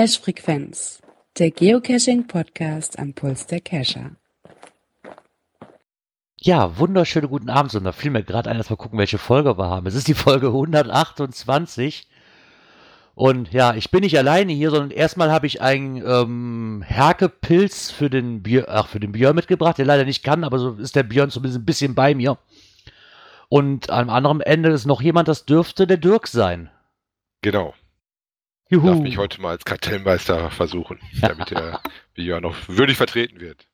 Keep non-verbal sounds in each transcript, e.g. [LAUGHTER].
Cache-Frequenz, der Geocaching-Podcast am Puls der Cacher. Ja, wunderschöne guten Abend, und da fiel mir gerade ein, dass wir gucken, welche Folge wir haben. Es ist die Folge 128. Und ja, ich bin nicht alleine hier, sondern erstmal habe ich einen ähm, Herkepilz für den, Bier, ach, für den Björn mitgebracht, der leider nicht kann, aber so ist der Björn zumindest ein bisschen bei mir. Und am anderen Ende ist noch jemand, das dürfte der Dirk sein. Genau. Juhu. Darf mich heute mal als Kartellmeister versuchen, damit der Björn noch würdig vertreten wird.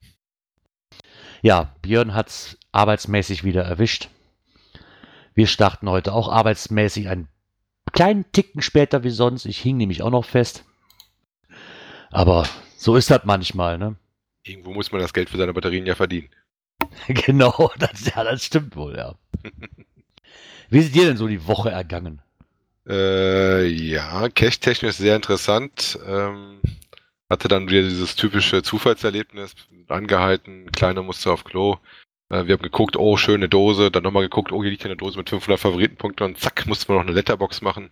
Ja, Björn hat es arbeitsmäßig wieder erwischt. Wir starten heute auch arbeitsmäßig einen kleinen Ticken später wie sonst. Ich hing nämlich auch noch fest. Aber so ist das manchmal, ne? Irgendwo muss man das Geld für seine Batterien ja verdienen. [LAUGHS] genau, das, ja, das stimmt wohl, ja. [LAUGHS] Wie ist dir denn so die Woche ergangen? Äh, ja, cache-technisch sehr interessant. Ähm, hatte dann wieder dieses typische Zufallserlebnis, angehalten, kleiner musste auf Klo. Äh, wir haben geguckt, oh, schöne Dose, dann nochmal geguckt, oh, hier liegt eine Dose mit 500 Favoritenpunkten und zack, musste man noch eine Letterbox machen.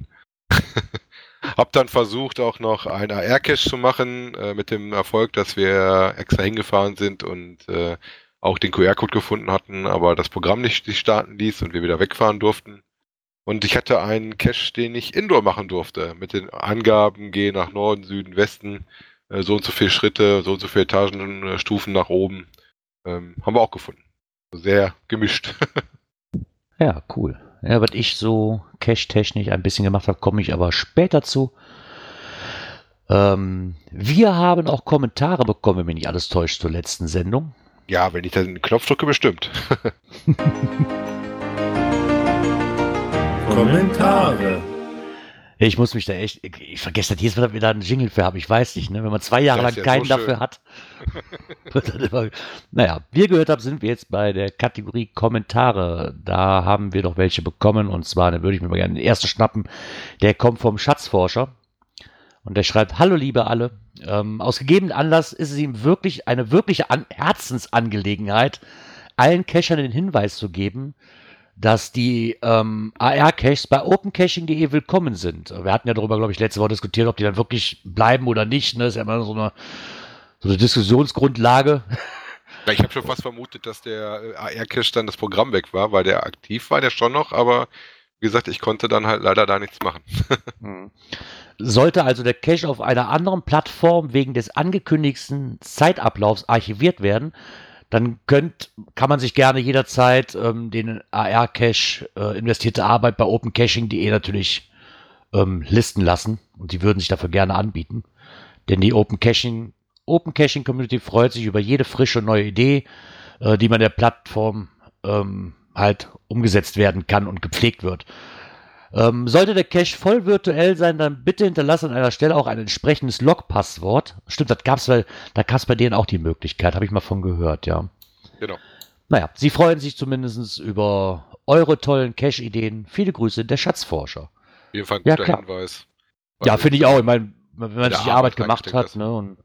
[LAUGHS] hab dann versucht, auch noch ein AR-Cache zu machen, äh, mit dem Erfolg, dass wir extra hingefahren sind und äh, auch den QR-Code gefunden hatten, aber das Programm nicht starten ließ und wir wieder wegfahren durften. Und ich hatte einen Cache, den ich Indoor machen durfte, mit den Angaben, gehe nach Norden, Süden, Westen, äh, so und so viele Schritte, so und so viele Etagenstufen nach oben. Ähm, haben wir auch gefunden. Sehr gemischt. [LAUGHS] ja, cool. Ja, was ich so cache-technisch ein bisschen gemacht habe, komme ich aber später zu. Ähm, wir haben auch Kommentare bekommen, wenn mich nicht alles täuscht, zur letzten Sendung. Ja, wenn ich dann den Knopf drücke, bestimmt. [LAUGHS] Kommentare. Ich muss mich da echt, ich vergesse das jedes Mal, dass wir da einen Jingle für haben. Ich weiß nicht, ne? wenn man zwei Jahre lang keinen so dafür hat. [LAUGHS] immer, naja, wie ihr gehört habt, sind wir jetzt bei der Kategorie Kommentare. Da haben wir doch welche bekommen und zwar, da würde ich mir mal gerne den ersten schnappen. Der kommt vom Schatzforscher und der schreibt: Hallo, liebe alle. Ähm, aus gegebenen Anlass ist es ihm wirklich eine wirkliche An Herzensangelegenheit, allen Cachern den Hinweis zu geben, dass die ähm, AR-Caches bei opencaching.de willkommen sind. Wir hatten ja darüber, glaube ich, letzte Woche diskutiert, ob die dann wirklich bleiben oder nicht. Ne? Das ist ja immer so eine, so eine Diskussionsgrundlage. Ja, ich habe schon fast vermutet, dass der äh, AR-Cache dann das Programm weg war, weil der aktiv war, der schon noch, aber wie gesagt, ich konnte dann halt leider da nichts machen. [LAUGHS] Hm. Sollte also der Cache auf einer anderen Plattform wegen des angekündigten Zeitablaufs archiviert werden, dann könnt, kann man sich gerne jederzeit ähm, den AR-Cache äh, investierte Arbeit bei opencaching.de natürlich ähm, listen lassen und die würden sich dafür gerne anbieten. Denn die Open Caching, Open Caching Community freut sich über jede frische neue Idee, äh, die man der Plattform ähm, halt umgesetzt werden kann und gepflegt wird. Ähm, sollte der Cache voll virtuell sein, dann bitte hinterlasse an einer Stelle auch ein entsprechendes Log-Passwort. Stimmt, das gab's, weil da gab es bei denen auch die Möglichkeit, habe ich mal von gehört, ja. Genau. Naja, sie freuen sich zumindest über eure tollen Cache-Ideen. Viele Grüße, der Schatzforscher. Auf jeden Fall ein guter ja, Hinweis. Ja, finde ich auch. Ich meine, wenn man sich die Arbeit gemacht hat, ne, und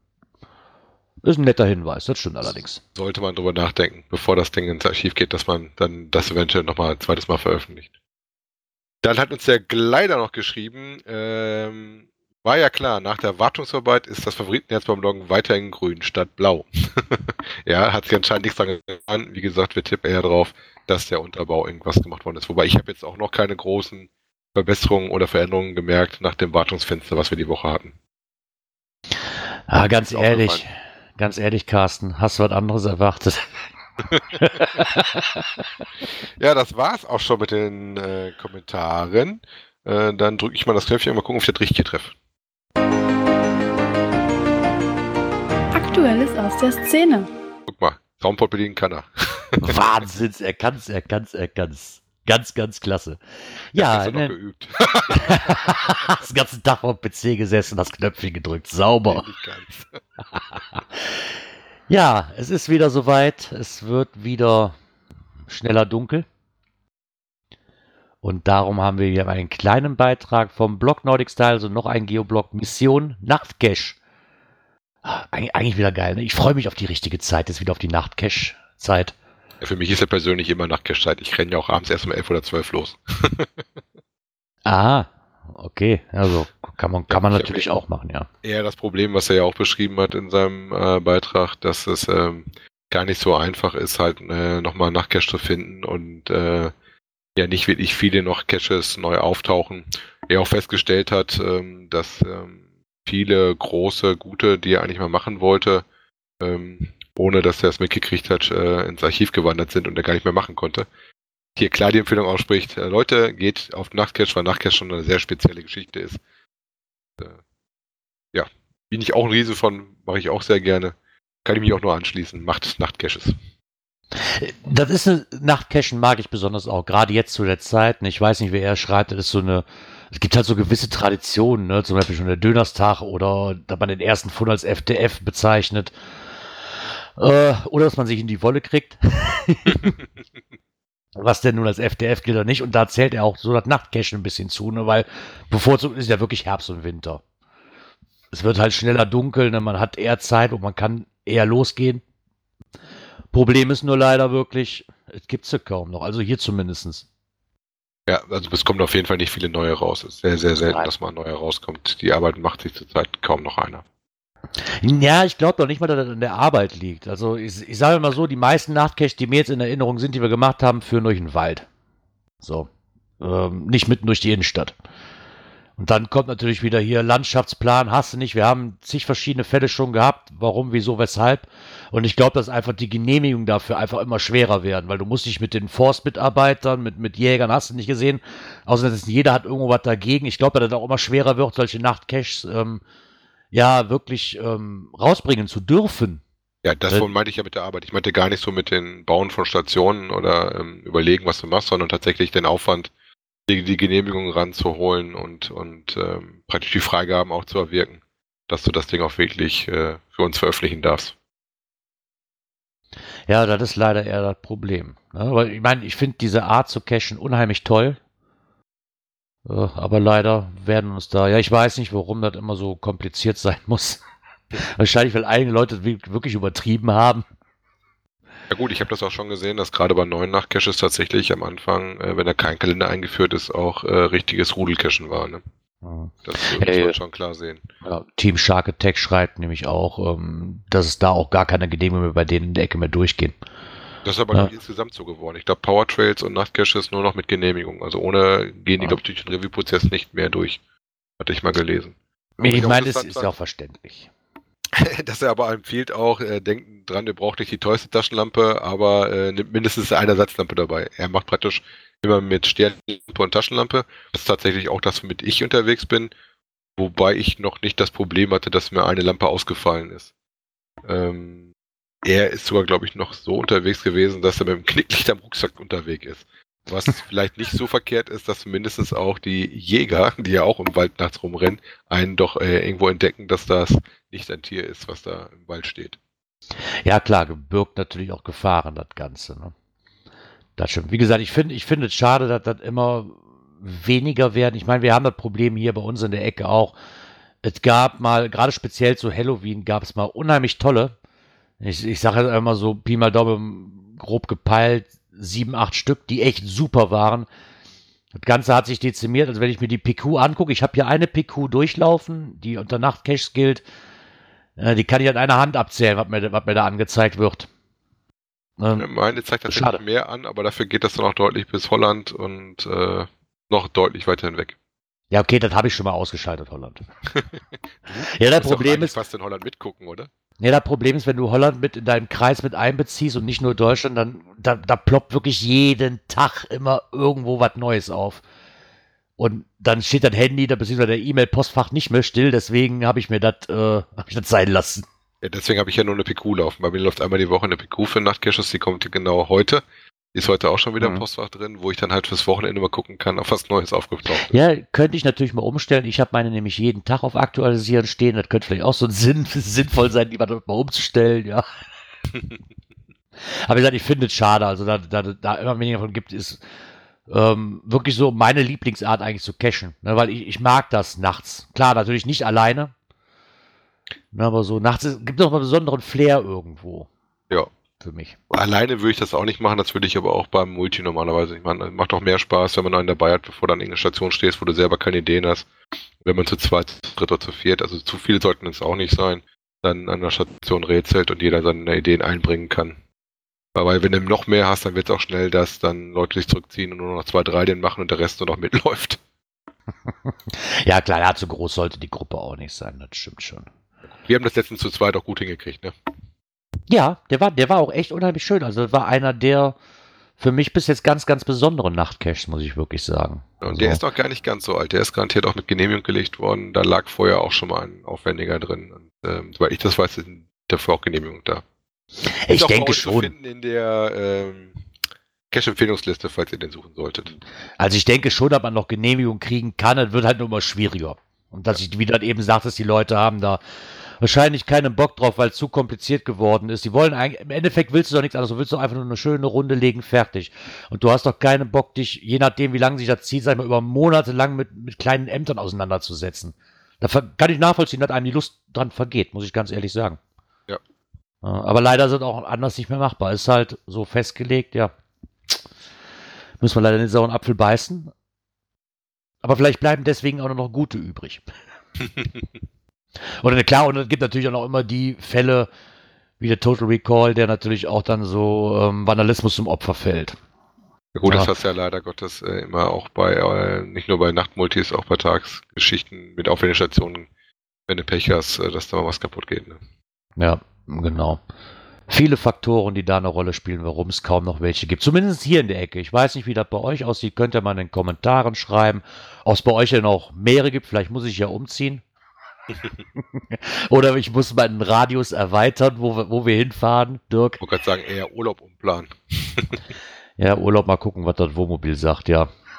ist ein netter Hinweis, das stimmt allerdings. Sollte man drüber nachdenken, bevor das Ding ins Archiv geht, dass man dann das eventuell nochmal ein zweites Mal veröffentlicht. Dann hat uns der Gleiter noch geschrieben, ähm, war ja klar, nach der Wartungsarbeit ist das Favoritenherz beim Loggen weiterhin grün statt blau. [LAUGHS] ja, hat sich anscheinend nichts daran getan. Wie gesagt, wir tippen eher drauf, dass der Unterbau irgendwas gemacht worden ist. Wobei ich habe jetzt auch noch keine großen Verbesserungen oder Veränderungen gemerkt nach dem Wartungsfenster, was wir die Woche hatten. Ah, ganz ehrlich, ganz ehrlich, Carsten, hast du was anderes erwartet? [LAUGHS] ja, das war's auch schon mit den äh, Kommentaren. Äh, dann drücke ich mal das Knöpfchen und mal gucken, ob ich das richtige treffe. Aktuelles aus der Szene. Guck mal, Raumport bedienen kann er. [LAUGHS] Wahnsinns, er kann's, er kann's, er kann's. Ganz, ganz klasse. Ja, ja ne, noch geübt. [LAUGHS] das ganze Tag auf dem PC gesessen, das Knöpfchen gedrückt. Sauber. Nee, Ja, es ist wieder soweit. Es wird wieder schneller dunkel. Und darum haben wir hier einen kleinen Beitrag vom Blog Nordic Style, also noch ein Geoblog Mission Nachtcache. Ah, eigentlich wieder geil. Ne? Ich freue mich auf die richtige Zeit, jetzt wieder auf die Nachtcache-Zeit. Ja, für mich ist ja persönlich immer Nachtcache-Zeit. Ich renne ja auch abends erst um 11 oder 12 los. ah, okay. Also kann man, kann man natürlich auch machen, ja. Eher das Problem, was er ja auch beschrieben hat in seinem äh, Beitrag, dass es ähm, gar nicht so einfach ist, halt äh, nochmal nach Cache zu finden und äh, ja nicht wirklich viele noch Caches neu auftauchen. Er auch festgestellt hat, ähm, dass ähm, viele große, gute, die er eigentlich mal machen wollte, ähm, ohne dass er es mitgekriegt hat, äh, ins Archiv gewandert sind und er gar nicht mehr machen konnte. Hier klar die Empfehlung ausspricht, äh, Leute, geht auf Nachtcache, weil Nachtcache schon eine sehr spezielle Geschichte ist. Äh, ja, bin ich auch ein Riese von, mache ich auch sehr gerne. Kann ich mich auch nur anschließen, macht Nachtcaches. Das ist eine Nachtcachen mag ich besonders auch, gerade jetzt zu der Zeit. Ich weiß nicht, wer er schreibt, das ist so eine, es gibt halt so gewisse Traditionen, ne? zum Beispiel schon der Dönerstag oder da man den ersten Fund als FDF bezeichnet. Äh, oder dass man sich in die Wolle kriegt. [LAUGHS] [LAUGHS] Was denn nun als FDF gilt oder nicht. Und da zählt er auch so das Nachtcachen ein bisschen zu, ne? weil bevorzugt ist ja wirklich Herbst und Winter. Es wird halt schneller dunkel, ne? man hat eher Zeit und man kann eher losgehen. Problem ist nur leider wirklich, es gibt sie kaum noch, also hier zumindest. Ja, also es kommen auf jeden Fall nicht viele neue raus. Es ist sehr, sehr selten, Nein. dass mal ein neuer rauskommt. Die Arbeit macht sich zurzeit kaum noch einer. Ja, ich glaube doch nicht mal, dass das an der Arbeit liegt. Also ich, ich sage mal so, die meisten Nachtcaches, die mir jetzt in Erinnerung sind, die wir gemacht haben, führen durch den Wald. So. Ähm, nicht mitten durch die Innenstadt. Und dann kommt natürlich wieder hier Landschaftsplan, hast du nicht. Wir haben zig verschiedene Fälle schon gehabt. Warum, wieso, weshalb. Und ich glaube, dass einfach die Genehmigungen dafür einfach immer schwerer werden, weil du musst dich mit den Forstmitarbeitern, mit, mit Jägern, hast du nicht gesehen. Außerdem, jeder hat irgendwo was dagegen. Ich glaube, dass es auch immer schwerer wird, solche Nachtcaches ähm, ja wirklich ähm, rausbringen zu dürfen. Ja, das äh, meinte ich ja mit der Arbeit. Ich meinte gar nicht so mit den Bauen von Stationen oder ähm, überlegen, was du machst, sondern tatsächlich den Aufwand, die, die Genehmigung ranzuholen und, und ähm, praktisch die Freigaben auch zu erwirken, dass du das Ding auch wirklich äh, für uns veröffentlichen darfst. Ja, das ist leider eher das Problem. Ne? Weil ich meine, ich finde diese Art zu cachen unheimlich toll. Äh, aber leider werden uns da, ja, ich weiß nicht, warum das immer so kompliziert [LAUGHS] sein muss. Wahrscheinlich, weil einige Leute wirklich übertrieben haben. Ja gut, ich habe das auch schon gesehen, dass gerade bei neuen Nachtcaches tatsächlich am Anfang, äh, wenn da kein Kalender eingeführt ist, auch äh, richtiges Rudelcachen war. Ne? Ja. Das muss hey, man schon klar sehen. Ja, Team Shark Attack schreibt nämlich auch, ähm, dass es da auch gar keine Genehmigungen mehr bei denen in der Ecke mehr durchgehen. Das ist aber ja. insgesamt so geworden. Ich glaube, Powertrails und Nachtcaches nur noch mit Genehmigung. Also ohne gehen die, glaube ich, durch den Review-Prozess nicht mehr durch. Hatte ich mal gelesen. Ich meine, das ist ja auch verständlich. [LAUGHS] dass er aber empfiehlt auch, äh, denkt dran, ihr braucht nicht die teuerste Taschenlampe, aber äh, nimmt mindestens eine Ersatzlampe dabei. Er macht praktisch immer mit Sternlampe und Taschenlampe. Das ist tatsächlich auch das, womit ich unterwegs bin, wobei ich noch nicht das Problem hatte, dass mir eine Lampe ausgefallen ist. Ähm, er ist sogar, glaube ich, noch so unterwegs gewesen, dass er mit dem Knicklicht am Rucksack unterwegs ist. Was [LAUGHS] vielleicht nicht so verkehrt ist, dass mindestens auch die Jäger, die ja auch im Wald nachts rumrennen, einen doch äh, irgendwo entdecken, dass das nicht ein Tier ist, was da im Wald steht. Ja, klar, birgt natürlich auch Gefahren, das Ganze. Ne? Das stimmt. Wie gesagt, ich finde ich finde es schade, dass das immer weniger werden. Ich meine, wir haben das Problem hier bei uns in der Ecke auch. Es gab mal, gerade speziell zu Halloween, gab es mal unheimlich tolle. Ich, ich sage jetzt einmal so, Pi mal Daumen, grob gepeilt, sieben, acht Stück, die echt super waren. Das Ganze hat sich dezimiert, also wenn ich mir die PQ angucke, ich habe hier eine PQ durchlaufen, die unter Nachtcaches gilt. Äh, die kann ich an einer Hand abzählen, was mir, was mir da angezeigt wird. Ähm, Meine zeigt tatsächlich schade. mehr an, aber dafür geht das dann auch deutlich bis Holland und äh, noch deutlich weiter hinweg. Ja, okay, das habe ich schon mal ausgeschaltet, Holland. [LAUGHS] ja, das Problem ist. fast in Holland mitgucken, oder? Ja, das Problem ist, wenn du Holland mit in deinen Kreis mit einbeziehst und nicht nur Deutschland, dann da, da ploppt wirklich jeden Tag immer irgendwo was Neues auf. Und dann steht das Handy, da beziehungsweise der E-Mail-Postfach nicht mehr still, deswegen habe ich mir das äh, [LAUGHS] sein lassen. Ja, deswegen habe ich ja nur eine PQ laufen. Bei mir läuft einmal die Woche eine PQ für Nachtcaches, die kommt genau heute. Ist heute auch schon wieder mhm. im Postfach drin, wo ich dann halt fürs Wochenende mal gucken kann, auf was Neues aufgetaucht ist. Ja, könnte ich natürlich mal umstellen. Ich habe meine nämlich jeden Tag auf Aktualisieren stehen. Das könnte vielleicht auch so ein Sinn, [LAUGHS] sinnvoll sein, die mal umzustellen, ja. [LAUGHS] Aber wie gesagt, ich finde es schade. Also da, da, da immer weniger davon gibt, ist ähm, wirklich so meine Lieblingsart eigentlich zu cashen. Ne, weil ich, ich mag das nachts. Klar, natürlich nicht alleine. Ne, aber so nachts ist, gibt es noch einen besonderen Flair irgendwo. Für mich. Alleine würde ich das auch nicht machen, das würde ich aber auch beim Multi normalerweise. Ich meine, macht auch mehr Spaß, wenn man einen dabei hat, bevor du an irgendeiner Station stehst, wo du selber keine Ideen hast. Wenn man zu zweit, zu dritt oder zu viert, also zu viel sollten es auch nicht sein, dann an der Station rätselt und jeder seine Ideen einbringen kann. Weil wenn du noch mehr hast, dann wird es auch schnell, dass dann Leute sich zurückziehen und nur noch zwei, drei den machen und der Rest nur noch mitläuft. [LAUGHS] ja, klar, ja, zu groß sollte die Gruppe auch nicht sein, das stimmt schon. Wir haben das letztens zu zweit auch gut hingekriegt, ne? Ja, der war, der war auch echt unheimlich schön. Also das war einer der für mich bis jetzt ganz, ganz besonderen Nachtcaches, muss ich wirklich sagen. Und also. der ist noch gar nicht ganz so alt. Der ist garantiert auch mit Genehmigung gelegt worden. Da lag vorher auch schon mal ein Aufwendiger drin. Und, ähm, soweit ich das weiß, sind dafür auch Genehmigungen da. Ich denke schon. Finden in der ähm, Cache-Empfehlungsliste, falls ihr den suchen solltet. Also ich denke schon, dass man noch Genehmigung kriegen kann. Es wird halt nur immer schwieriger. Und dass ich, wie du eben sagtest, die Leute haben da wahrscheinlich keinen Bock drauf, weil es zu kompliziert geworden ist. Die wollen eigentlich, im Endeffekt willst du doch nichts anderes, du willst doch einfach nur eine schöne Runde legen, fertig. Und du hast doch keinen Bock, dich, je nachdem, wie lange sich das zieht, sag ich mal, über Monate lang mit, mit kleinen Ämtern auseinanderzusetzen. Da kann ich nachvollziehen, dass einem die Lust dran vergeht, muss ich ganz ehrlich sagen. Ja. Aber leider sind auch anders nicht mehr machbar. Ist halt so festgelegt, ja. Müssen wir leider den sauren Apfel beißen. Aber vielleicht bleiben deswegen auch noch gute übrig. [LAUGHS] Oder klar, und es gibt natürlich auch noch immer die Fälle, wie der Total Recall, der natürlich auch dann so ähm, Vandalismus zum Opfer fällt. Ja, gut, ja. das hast du ja leider Gottes äh, immer auch bei, äh, nicht nur bei Nachtmultis, auch bei Tagsgeschichten mit Aufwendestationen, wenn du Pech hast, äh, dass da mal was kaputt geht. Ne? Ja, genau. Viele Faktoren, die da eine Rolle spielen, warum es kaum noch welche gibt. Zumindest hier in der Ecke. Ich weiß nicht, wie das bei euch aussieht. Könnt ihr mal in den Kommentaren schreiben, ob es bei euch ja noch mehrere gibt. Vielleicht muss ich ja umziehen. [LAUGHS] Oder ich muss meinen Radius erweitern, wo wir, wo wir hinfahren, Dirk. Ich wollte gerade sagen, eher Urlaub umplanen. [LAUGHS] ja, Urlaub mal gucken, was das Wohnmobil sagt, ja. [LAUGHS]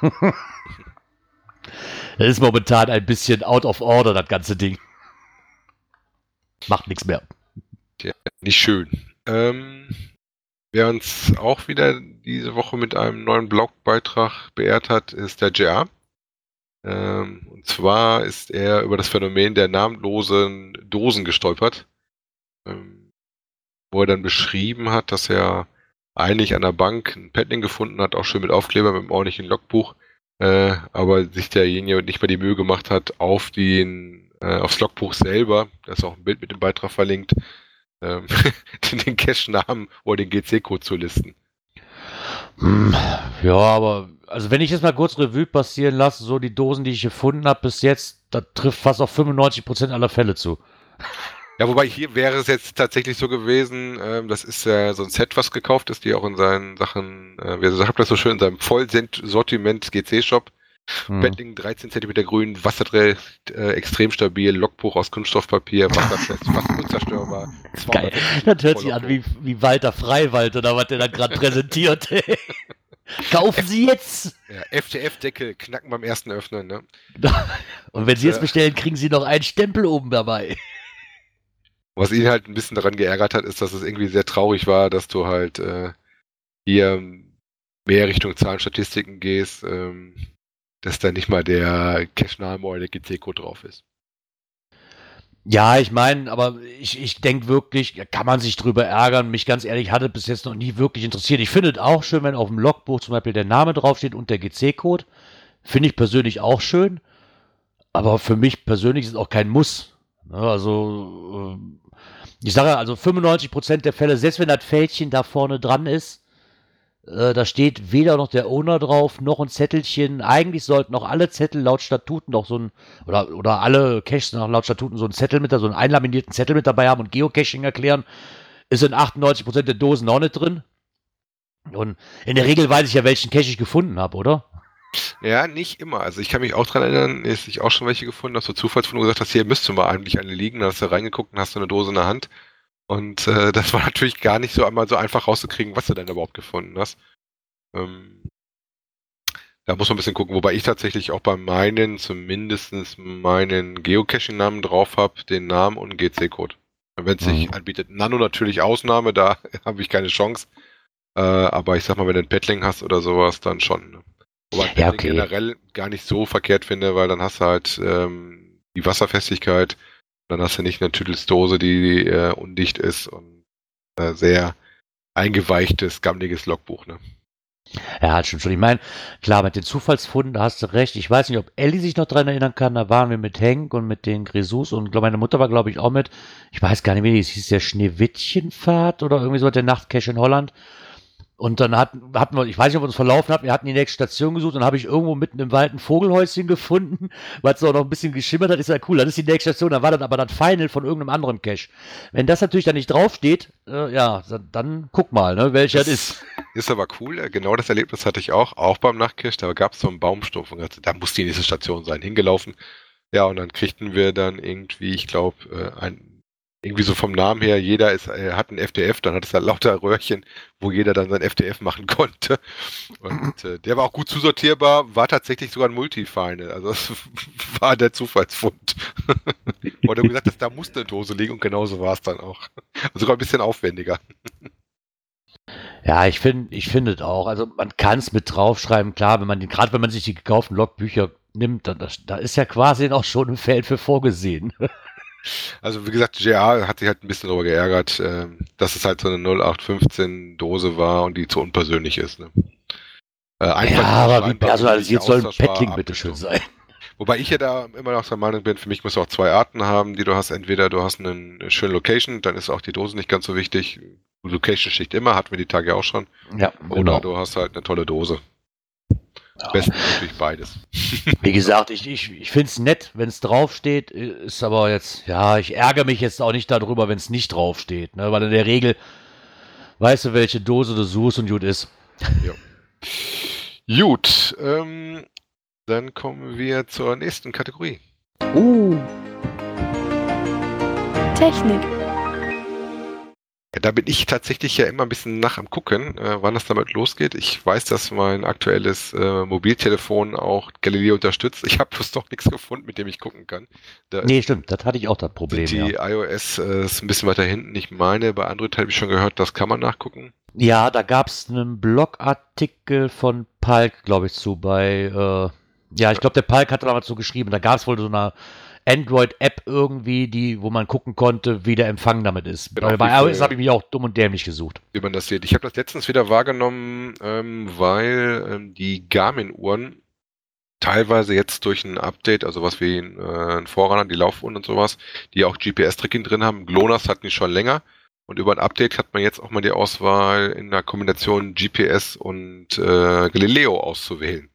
das ist momentan ein bisschen out of order, das ganze Ding. Macht nichts mehr. Ja, nicht schön. Ähm, wer uns auch wieder diese Woche mit einem neuen Blogbeitrag beehrt hat, ist der JR. Ähm, und zwar ist er über das Phänomen der namenlosen Dosen gestolpert, ähm, wo er dann beschrieben hat, dass er eigentlich an der Bank ein Paddling gefunden hat, auch schön mit Aufkleber, mit einem ordentlichen Logbuch, äh, aber sich derjenige nicht mehr die Mühe gemacht hat, auf den, äh, aufs Logbuch selber, da ist auch ein Bild mit dem Beitrag verlinkt, ähm, [LAUGHS] den Cache-Namen oder den GC-Code zu listen. Hm, ja, aber also wenn ich jetzt mal kurz Revue passieren lasse, so die Dosen, die ich gefunden habe bis jetzt, da trifft fast auf 95% aller Fälle zu. Ja, wobei hier wäre es jetzt tatsächlich so gewesen, ähm, das ist ja so ein Set, was gekauft ist, die auch in seinen Sachen, äh, wie sagt das so schön, in seinem Vollsortiment GC-Shop. Hm. Bettling 13 cm grün, wasserträgt, äh, extrem stabil, Logbuch aus Kunststoffpapier, wasserfest, fast [LAUGHS] unzerstörbar. Geil. Das hört sich an wie, wie Walter Freiwald oder was der da gerade [LAUGHS] präsentiert. Kaufen Sie jetzt! Ja, FTF-Deckel knacken beim ersten Öffnen, ne? [LAUGHS] Und wenn Sie jetzt äh, bestellen, kriegen Sie noch einen Stempel oben dabei. Was ihn halt ein bisschen daran geärgert hat, ist, dass es irgendwie sehr traurig war, dass du halt äh, hier mehr Richtung Zahlenstatistiken gehst, ähm, dass da nicht mal der GC-Code drauf ist. Ja, ich meine, aber ich, ich denke wirklich, kann man sich drüber ärgern. Mich ganz ehrlich hatte bis jetzt noch nie wirklich interessiert. Ich finde es auch schön, wenn auf dem Logbuch zum Beispiel der Name draufsteht und der GC-Code. Finde ich persönlich auch schön. Aber für mich persönlich ist es auch kein Muss. Ne, also, äh, ich sage also 95% der Fälle, selbst wenn das Fältchen da vorne dran ist, äh, da steht weder noch der Owner drauf, noch ein Zettelchen. Eigentlich sollten auch alle Zettel laut Statuten noch so ein, oder, oder alle Caches nach laut Statuten so einen Zettel mit, so einen einlaminierten Zettel mit dabei haben und Geocaching erklären. Ist in 98% der Dosen auch nicht drin. Und in der Regel weiß ich ja, welchen Cache ich gefunden habe, oder? Ja, nicht immer. Also ich kann mich auch daran erinnern, dass ich auch schon welche gefunden habe, so Zufallsfundung gesagt hast, hier müsste mal eigentlich eine liegen, da hast du reingeguckt und hast du eine Dose in der Hand. Und äh, das war natürlich gar nicht so einmal so einfach rauszukriegen, was du denn überhaupt gefunden hast. Ähm, da muss man ein bisschen gucken, wobei ich tatsächlich auch bei meinen zumindest meinen Geocaching-Namen drauf habe, den Namen und GC-Code. Wenn es sich mhm. anbietet. Nano natürlich Ausnahme, da [LAUGHS] habe ich keine Chance. Äh, aber ich sag mal, wenn du ein Paddling hast oder sowas, dann schon. Ne? Wobei ich ja, okay. generell gar nicht so verkehrt finde, weil dann hast du halt ähm, die Wasserfestigkeit, dann hast du nicht eine Tüdelsdose, die äh, undicht ist und äh, sehr eingeweichtes, gammeliges Logbuch. Ne? Ja, hat schon schon. Ich meine, klar, mit den Zufallsfunden, hast du recht. Ich weiß nicht, ob Ellie sich noch dran erinnern kann. Da waren wir mit Henk und mit den Grisous und glaub, meine Mutter war, glaube ich, auch mit. Ich weiß gar nicht, wie es hieß, der Schneewittchenfahrt oder irgendwie so der Nachtcache in Holland. Und dann hatten, hatten wir, ich weiß nicht, ob wir uns verlaufen haben, wir hatten die nächste Station gesucht und habe ich irgendwo mitten im Wald ein Vogelhäuschen gefunden, weil es auch noch ein bisschen geschimmert hat, ist ja cool. Das ist die nächste Station, da war dann aber das Final von irgendeinem anderen Cache. Wenn das natürlich dann nicht draufsteht, äh, ja, dann, dann, guck mal, ne, welcher das ist. [LAUGHS] Ist aber cool, genau das Erlebnis hatte ich auch, auch beim Nachtcache, da gab es so einen Baumstumpf und da muss die nächste Station sein, hingelaufen. Ja, und dann kriegten wir dann irgendwie, ich glaube, äh, ein irgendwie so vom Namen her, jeder ist, äh, hat ein FDF, dann hat es halt lauter Röhrchen, wo jeder dann sein FDF machen [LAUGHS] konnte. Und äh, der war auch gut zusortierbar, war tatsächlich sogar ein Multifinal. Also das [LAUGHS] war der Zufallsfund. [LAUGHS] Oder gesagt, dass da musste eine Dose liegen und genauso war es dann auch. Sogar ein bisschen aufwendiger. Ja, ich finde, ich finde auch. Also man kann es mit draufschreiben, klar, wenn man den, gerade wenn man sich die gekauften Logbücher nimmt, da, da ist ja quasi auch schon ein Feld für vorgesehen. Also wie gesagt, JR hat sich halt ein bisschen darüber geärgert, äh, dass es halt so eine 0815 Dose war und die zu unpersönlich ist. Ne? Äh, ja, aber wie personalisiert soll ein Paddling bitte schön sein? Wobei ich ja da immer noch der Meinung bin, für mich muss auch zwei Arten haben, die du hast. Entweder du hast eine schöne Location, dann ist auch die Dose nicht ganz so wichtig. Location sticht immer, hatten wir die Tage auch schon. Ja, Oder genau. du hast halt eine tolle Dose. Am besten natürlich beides. Wie gesagt, ich, ich, ich finde es nett, wenn es draufsteht, ist aber jetzt, ja, ich ärgere mich jetzt auch nicht darüber, wenn es nicht draufsteht, ne? weil in der Regel weißt du, welche Dose du suchst und gut ist. Ja. Gut, ähm, dann kommen wir zur nächsten Kategorie. Uh. Technik. Da bin ich tatsächlich ja immer ein bisschen nach am gucken, äh, wann das damit losgeht. Ich weiß, dass mein aktuelles äh, Mobiltelefon auch Galileo unterstützt. Ich habe bloß doch nichts gefunden, mit dem ich gucken kann. Da nee, stimmt, das hatte ich auch das Problem. Die ja. iOS äh, ist ein bisschen weiter hinten. Ich meine, bei Android habe ich schon gehört, das kann man nachgucken. Ja, da gab es einen Blogartikel von Palk, glaube ich, zu bei, äh, ja, ich glaube, der Palk hat damals so geschrieben, da gab es wohl so eine Android-App irgendwie, die, wo man gucken konnte, wie der Empfang damit ist. Genau, bei iOS habe ich mich auch dumm und dämlich gesucht. Wie man das sieht. Ich habe das letztens wieder wahrgenommen, ähm, weil ähm, die Garmin-Uhren teilweise jetzt durch ein Update, also was wie ein, äh, ein Vorraner, die Laufuhren und sowas, die auch GPS-Tracking drin haben. GLONASS hatten die schon länger. Und über ein Update hat man jetzt auch mal die Auswahl in der Kombination GPS und äh, Galileo auszuwählen.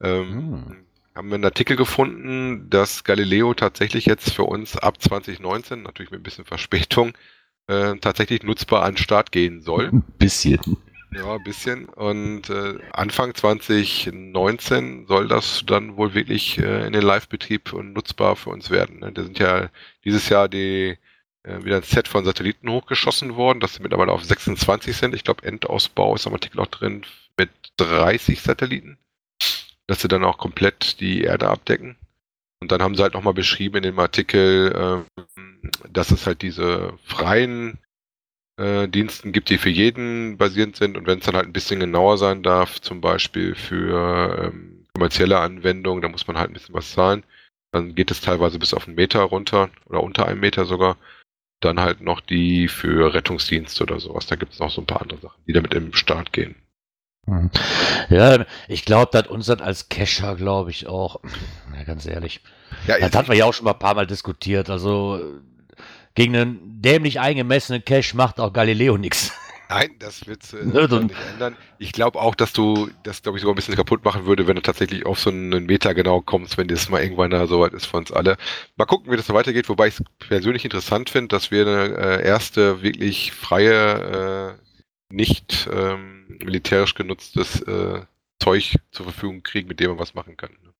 Ähm, hm haben wir einen Artikel gefunden, dass Galileo tatsächlich jetzt für uns ab 2019, natürlich mit ein bisschen Verspätung, äh, tatsächlich nutzbar an den Start gehen soll. Ein bisschen. Ja, ein bisschen. Und äh, Anfang 2019 soll das dann wohl wirklich äh, in den Live-Betrieb und nutzbar für uns werden. Ne? Da sind ja dieses Jahr die äh, wieder ein Set von Satelliten hochgeschossen worden, das sind mittlerweile auf 26 sind. Ich glaube, Endausbau ist am Artikel auch drin mit 30 Satelliten dass sie dann auch komplett die Erde abdecken. Und dann haben sie halt nochmal beschrieben in dem Artikel, äh, dass es halt diese freien äh, Diensten gibt, die für jeden basierend sind. Und wenn es dann halt ein bisschen genauer sein darf, zum Beispiel für ähm, kommerzielle Anwendungen, da muss man halt ein bisschen was zahlen. Dann geht es teilweise bis auf einen Meter runter oder unter einem Meter sogar. Dann halt noch die für Rettungsdienste oder sowas. Da gibt es noch so ein paar andere Sachen, die damit im Start gehen. Mhm. Ja, ich glaube, das uns das als Cacher, glaube ich auch. Ja, ganz ehrlich. Ja, das hatten wir ja auch schon mal ein paar Mal diskutiert. Also gegen einen dämlich eingemessenen Cache macht auch Galileo nichts. Nein, das wird äh, [LAUGHS] nicht ändern. Ich glaube auch, dass du das, glaube ich, sogar ein bisschen kaputt machen würde, wenn du tatsächlich auf so einen Meter genau kommst, wenn das mal irgendwann da so weit ist von uns alle. Mal gucken, wie das so weitergeht, wobei ich es persönlich interessant finde, dass wir eine äh, erste wirklich freie äh, nicht ähm, militärisch genutztes äh, Zeug zur Verfügung kriegen, mit dem man was machen kann. Ne?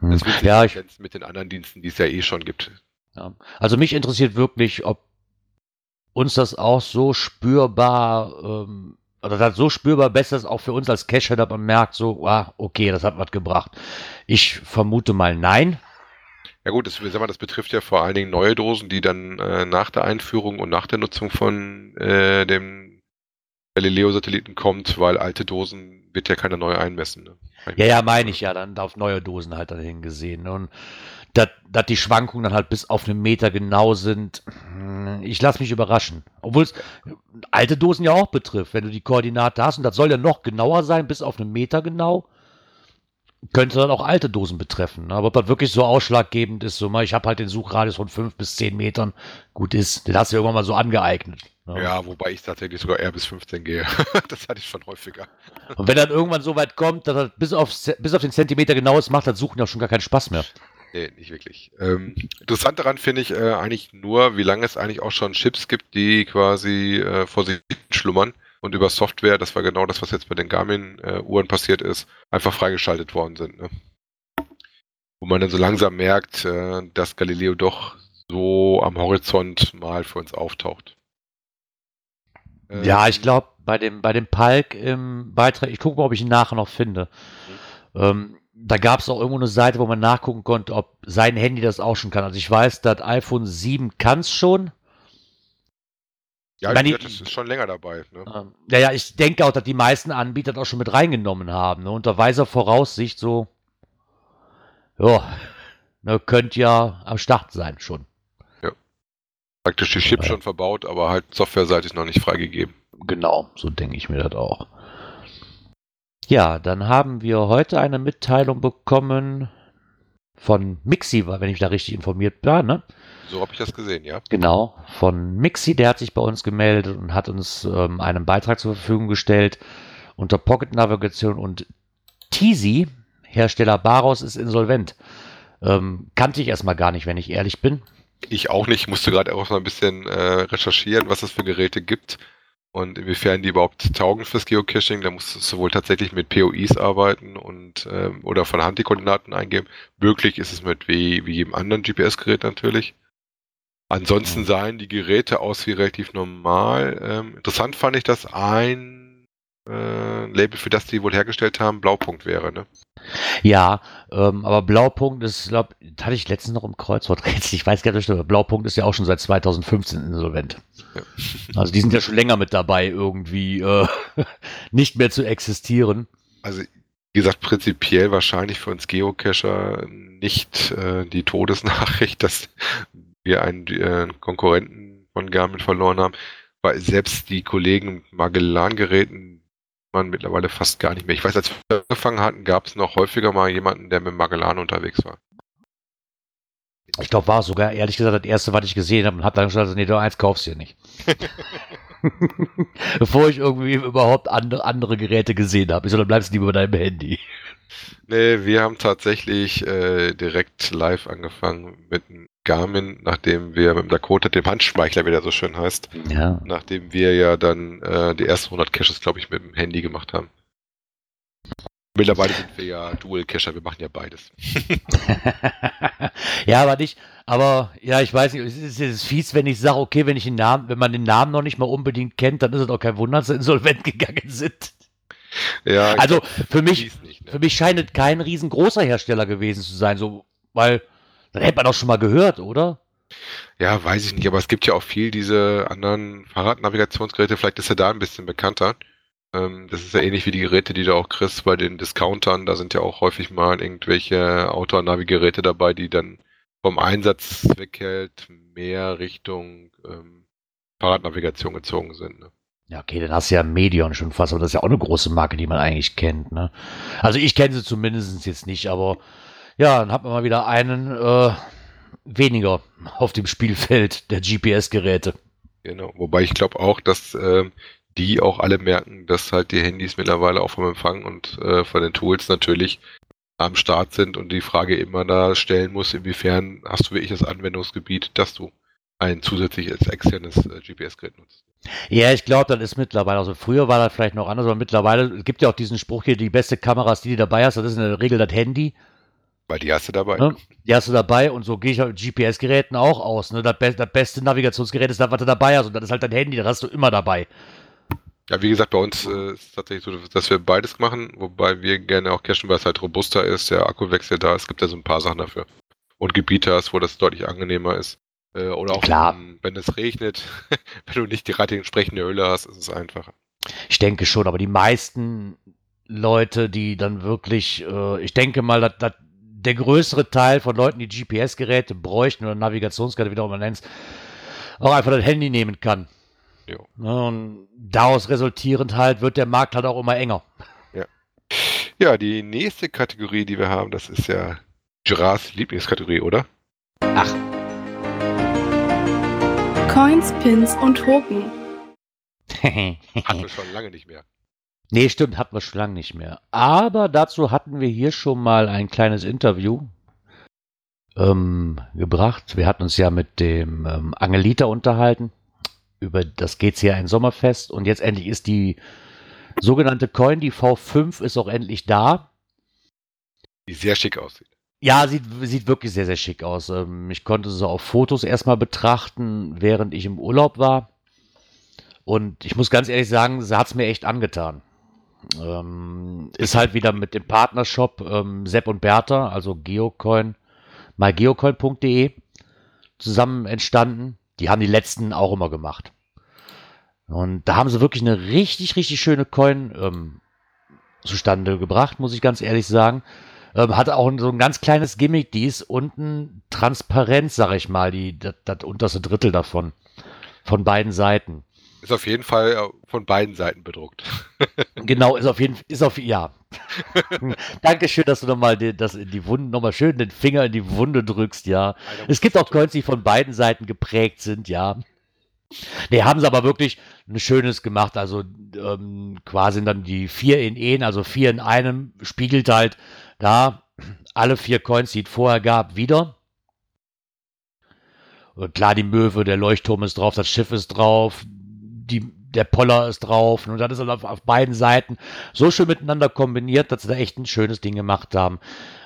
Hm. Das wird ja, ich, mit den anderen Diensten, die es ja eh schon gibt. Ja. Also mich interessiert wirklich, ob uns das auch so spürbar, ähm, oder das so spürbar besser ist, auch für uns als Cacher, dass man merkt, so, ah, okay, das hat was gebracht. Ich vermute mal nein. Ja gut, das, das betrifft ja vor allen Dingen neue Dosen, die dann äh, nach der Einführung und nach der Nutzung von äh, dem Galileo-Satelliten kommt, weil alte Dosen wird ja keiner neu einmessen. Ne? Ja, ja, meine ich ja, dann auf neue Dosen halt dann hingesehen. Und dass, die Schwankungen dann halt bis auf einen Meter genau sind. Ich lasse mich überraschen. Obwohl es alte Dosen ja auch betrifft. Wenn du die Koordinate hast und das soll ja noch genauer sein, bis auf einen Meter genau, könnte dann auch alte Dosen betreffen. Ne? Aber ob das wirklich so ausschlaggebend ist, so mal, ich habe halt den Suchradius von fünf bis zehn Metern, gut ist, den hast du irgendwann mal so angeeignet. Ne? Ja, wobei ich tatsächlich sogar eher bis 15 gehe. [LAUGHS] das hatte ich schon häufiger. Und wenn dann irgendwann so weit kommt, dass er bis auf, bis auf den Zentimeter genau ist, macht das Suchen ja schon gar keinen Spaß mehr. Nee, nicht wirklich. Ähm, interessant daran finde ich äh, eigentlich nur, wie lange es eigentlich auch schon Chips gibt, die quasi äh, vor sich schlummern und über Software, das war genau das, was jetzt bei den Garmin-Uhren äh, passiert ist, einfach freigeschaltet worden sind. Ne? Wo man dann so langsam merkt, äh, dass Galileo doch so am Horizont mal für uns auftaucht. Ja, ich glaube, bei dem, bei dem Palk im Beitrag, ich gucke mal, ob ich ihn nachher noch finde. Mhm. Ähm, da gab es auch irgendwo eine Seite, wo man nachgucken konnte, ob sein Handy das auch schon kann. Also ich weiß, das iPhone 7 kann es schon. Ja, meine, das ist schon länger dabei. Ne? Ähm, ja, ja, ich denke auch, dass die meisten Anbieter das auch schon mit reingenommen haben. Ne? Unter weiser Voraussicht so, ja, ne, könnte ja am Start sein schon. Praktisch die Chips ja. schon verbaut, aber halt softwareseitig noch nicht freigegeben. Genau, so denke ich mir das auch. Ja, dann haben wir heute eine Mitteilung bekommen von Mixi, wenn ich da richtig informiert war, ne? So habe ich das gesehen, ja. Genau, von Mixi, der hat sich bei uns gemeldet und hat uns ähm, einen Beitrag zur Verfügung gestellt unter Pocket Navigation und Teasy, Hersteller Baros, ist insolvent. Ähm, kannte ich erstmal gar nicht, wenn ich ehrlich bin. Ich auch nicht, ich musste gerade auch mal ein bisschen äh, recherchieren, was es für Geräte gibt und inwiefern die überhaupt taugen fürs Geocaching. Da musst du sowohl tatsächlich mit POIs arbeiten und ähm, oder von Hand die Koordinaten eingeben. Möglich ist es mit wie, wie jedem anderen GPS-Gerät natürlich. Ansonsten sahen die Geräte aus wie relativ normal. Ähm, interessant fand ich, dass ein äh, Label, für das die wohl hergestellt haben, Blaupunkt wäre, ne? Ja, ähm, aber Blaupunkt ist, glaube hatte ich letztens noch im Kreuzworträtsel. Ich weiß gar nicht, aber Blaupunkt ist ja auch schon seit 2015 insolvent. Ja. Also die sind ja schon länger mit dabei, irgendwie äh, [LAUGHS] nicht mehr zu existieren. Also wie gesagt, prinzipiell wahrscheinlich für uns Geocacher nicht äh, die Todesnachricht, dass wir einen äh, Konkurrenten von Garmin verloren haben, weil selbst die Kollegen mit Magellan-Geräten man mittlerweile fast gar nicht mehr. Ich weiß, als wir angefangen hatten, gab es noch häufiger mal jemanden, der mit Magellan unterwegs war. Ich glaube, war sogar, ehrlich gesagt, das erste, was ich gesehen habe und habe dann gesagt, nee, du eins kaufst du nicht. [LAUGHS] Bevor ich irgendwie überhaupt andere, andere Geräte gesehen habe. Ich so, dann bleibst du lieber bei deinem Handy. Nee, wir haben tatsächlich äh, direkt live angefangen mit einem Garmin, nachdem wir mit dem Dakota, dem Handschmeichler, wie der so schön heißt, ja. nachdem wir ja dann äh, die ersten 100 Caches, glaube ich, mit dem Handy gemacht haben. Mittlerweile sind wir ja Dual-Cacher, wir machen ja beides. [LAUGHS] ja, aber nicht, aber ja, ich weiß nicht, es ist, es ist fies, wenn ich sage, okay, wenn ich den Namen, wenn man den Namen noch nicht mal unbedingt kennt, dann ist es doch kein Wunder, dass sie insolvent [LAUGHS] gegangen sind. Ja, also für mich, nicht, ne? für mich scheint es kein riesengroßer Hersteller gewesen zu sein, so, weil dann hätte man auch schon mal gehört, oder? Ja, weiß ich nicht, aber es gibt ja auch viel diese anderen Fahrradnavigationsgeräte, vielleicht ist er da ein bisschen bekannter. Ähm, das ist ja ähnlich wie die Geräte, die du auch kriegst bei den Discountern. Da sind ja auch häufig mal irgendwelche Outdoor-Navi-Geräte dabei, die dann vom Einsatz weghält mehr Richtung ähm, Fahrradnavigation gezogen sind. Ne? Ja, okay, dann hast du ja Medion schon fast, aber das ist ja auch eine große Marke, die man eigentlich kennt. Ne? Also ich kenne sie zumindest jetzt nicht, aber ja, dann hat man mal wieder einen äh, weniger auf dem Spielfeld der GPS-Geräte. Genau, wobei ich glaube auch, dass äh, die auch alle merken, dass halt die Handys mittlerweile auch vom Empfang und äh, von den Tools natürlich am Start sind und die Frage immer da stellen muss, inwiefern hast du wirklich das Anwendungsgebiet, dass du ein zusätzliches externes äh, GPS-Gerät nutzt. Ja, ich glaube, das ist mittlerweile, also früher war das vielleicht noch anders, aber mittlerweile es gibt ja auch diesen Spruch hier, die beste Kameras, die du dabei hast, das ist in der Regel das Handy. Weil die hast du dabei. Ne? Die hast du dabei und so gehe ich mit GPS-Geräten auch aus. Ne? Das, be das, beste Navigationsgerät ist das, was du dabei hast und das ist halt dein Handy, das hast du immer dabei. Ja, wie gesagt, bei uns äh, ist es tatsächlich so, dass wir beides machen, wobei wir gerne auch cachen, weil es halt robuster ist, der Akkuwechsel da ist. Es gibt ja so ein paar Sachen dafür. Und Gebiete hast, wo das deutlich angenehmer ist. Äh, oder auch. Wenn, wenn es regnet, [LAUGHS] wenn du nicht die entsprechende Hülle hast, ist es einfacher. Ich denke schon, aber die meisten Leute, die dann wirklich, äh, ich denke mal, dass der größere Teil von Leuten, die GPS-Geräte bräuchten oder Navigationskarte, wie du auch immer nennst, auch einfach das Handy nehmen kann. Jo. Ne, Und daraus resultierend halt wird der Markt halt auch immer enger. Ja, die nächste Kategorie, die wir haben, das ist ja Gerards Lieblingskategorie, oder? Coins, Pins und Token. Hatten wir schon lange nicht mehr. Nee, stimmt, hatten wir schon lange nicht mehr. Aber dazu hatten wir hier schon mal ein kleines Interview ähm, gebracht. Wir hatten uns ja mit dem ähm, Angelita unterhalten über das GCA Sommerfest und jetzt endlich ist die sogenannte Coin, die V5 ist auch endlich da. Die sehr schick aussieht. Ja, sieht, sieht wirklich sehr, sehr schick aus. Ähm, ich konnte sie auf Fotos erstmal betrachten, während ich im Urlaub war. Und ich muss ganz ehrlich sagen, sie hat es mir echt angetan. Ähm, ist halt wieder mit dem Partnershop ähm, Sepp und Bertha, also Geocoin, mygeocoin.de zusammen entstanden. Die haben die letzten auch immer gemacht. Und da haben sie wirklich eine richtig, richtig schöne Coin ähm, zustande gebracht, muss ich ganz ehrlich sagen. Ähm, hatte auch so ein ganz kleines Gimmick, die ist unten transparent, sag ich mal, die, das, das unterste Drittel davon. Von beiden Seiten. Ist auf jeden Fall äh, von beiden Seiten bedruckt. [LAUGHS] Genau, ist auf jeden Fall, ist auf, ja. [LAUGHS] Dankeschön, dass du nochmal das in die Wunde, nochmal schön den Finger in die Wunde drückst, ja. Es gibt auch Coins, die von beiden Seiten geprägt sind, ja. Ne, haben sie aber wirklich ein schönes gemacht. Also ähm, quasi dann die vier in einen, also vier in einem, spiegelt halt da alle vier Coins, die es vorher gab, wieder. Und klar, die Möwe, der Leuchtturm ist drauf, das Schiff ist drauf, die, der Poller ist drauf. Und das ist halt auf, auf beiden Seiten so schön miteinander kombiniert, dass sie da echt ein schönes Ding gemacht haben.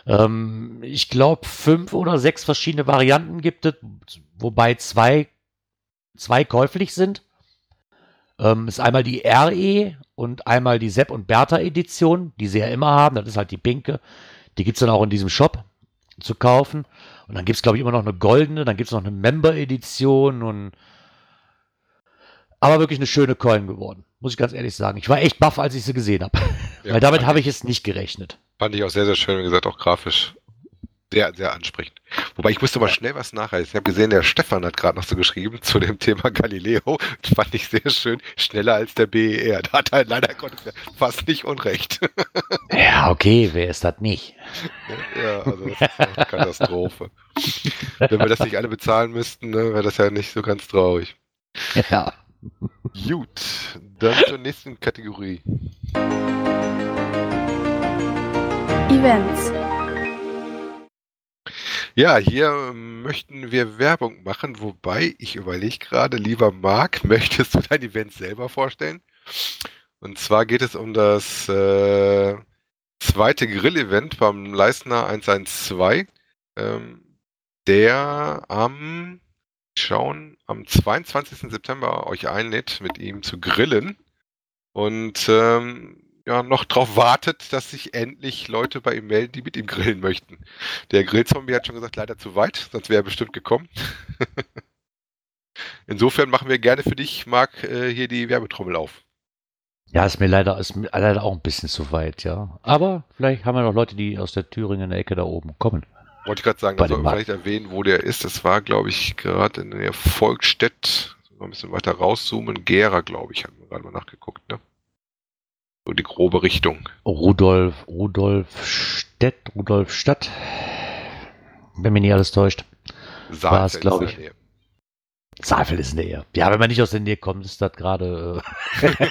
Ähm, ich glaube, fünf oder sechs verschiedene Varianten gibt es, wobei zwei, zwei käuflich sind. Ähm, ist einmal die RE und einmal die Sepp und Bertha Edition, die sie ja immer haben. Das ist halt die pinke. Die gibt es dann auch in diesem Shop zu kaufen. Und dann gibt es, glaube ich, immer noch eine goldene, dann gibt es noch eine Member-Edition und aber wirklich eine schöne Coin geworden, muss ich ganz ehrlich sagen. Ich war echt baff, als ich sie gesehen habe. Ja, Weil damit habe ich es nicht gerechnet. Fand ich auch sehr, sehr schön, wie gesagt, auch grafisch sehr, sehr ansprechend. Wobei ich musste mal schnell was nachreißen. Ich habe gesehen, der Stefan hat gerade noch so geschrieben zu dem Thema Galileo. Das fand ich sehr schön. Schneller als der BER. Da hat er leider Gottes fast nicht unrecht. [LAUGHS] Ja, okay, wer ist das nicht? ja, also das ist eine Katastrophe. Wenn wir das nicht alle bezahlen müssten, ne, wäre das ja nicht so ganz traurig. Ja. Gut, dann zur nächsten Kategorie. Events. Ja, hier möchten wir Werbung machen, wobei ich überlege gerade, lieber Marc, [LAUGHS] möchtest du dein Event selber vorstellen? Und zwar geht es um das äh, zweite Grill-Event beim Leistner 112, ähm, der am, schauen, am 22. September euch einlädt, mit ihm zu grillen. Und ähm, ja, noch drauf wartet, dass sich endlich Leute bei ihm melden, die mit ihm grillen möchten. Der Grillzombie hat schon gesagt, leider zu weit, sonst wäre er bestimmt gekommen. [LAUGHS] Insofern machen wir gerne für dich, Marc, äh, hier die Werbetrommel auf. Ja, ist mir leider, ist mir leider auch ein bisschen zu weit, ja. Aber vielleicht haben wir noch Leute, die aus der Thüringen Ecke da oben kommen. Wollte ich gerade sagen, also vielleicht erwähnen, wo der ist. Das war, glaube ich, gerade in der Volkstedt, so ein bisschen weiter rauszoomen, Gera, glaube ich, haben wir gerade mal nachgeguckt, ne? So die grobe Richtung. Rudolf, Rudolf Stett, Rudolf Stadt. Wenn mich nicht alles täuscht. Saalfeld glaub ist in ich. der Nähe. Saalfeld ist Nähe. Ja, wenn man nicht aus der Nähe kommt, ist das gerade. Äh [LAUGHS]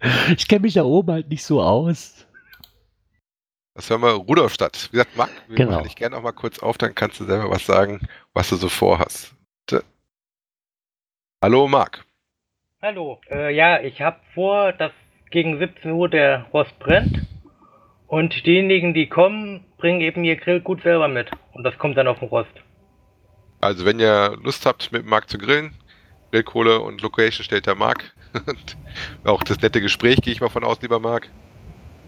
[LAUGHS] ich kenne mich da oben halt nicht so aus. Das hören wir Rudolfstadt. Wie gesagt, Marc, wir Genau. machen dich gerne auch mal kurz auf, dann kannst du selber was sagen, was du so vorhast. Bitte. Hallo Marc. Hallo. Äh, ja, ich habe vor, dass gegen 17 Uhr der Rost brennt. Und diejenigen, die kommen, bringen eben ihr Grillgut selber mit. Und das kommt dann auf den Rost. Also wenn ihr Lust habt, mit Marc zu grillen, Grillkohle und Location stellt der Marc. [LAUGHS] Und auch das nette Gespräch gehe ich mal von aus, lieber Marc.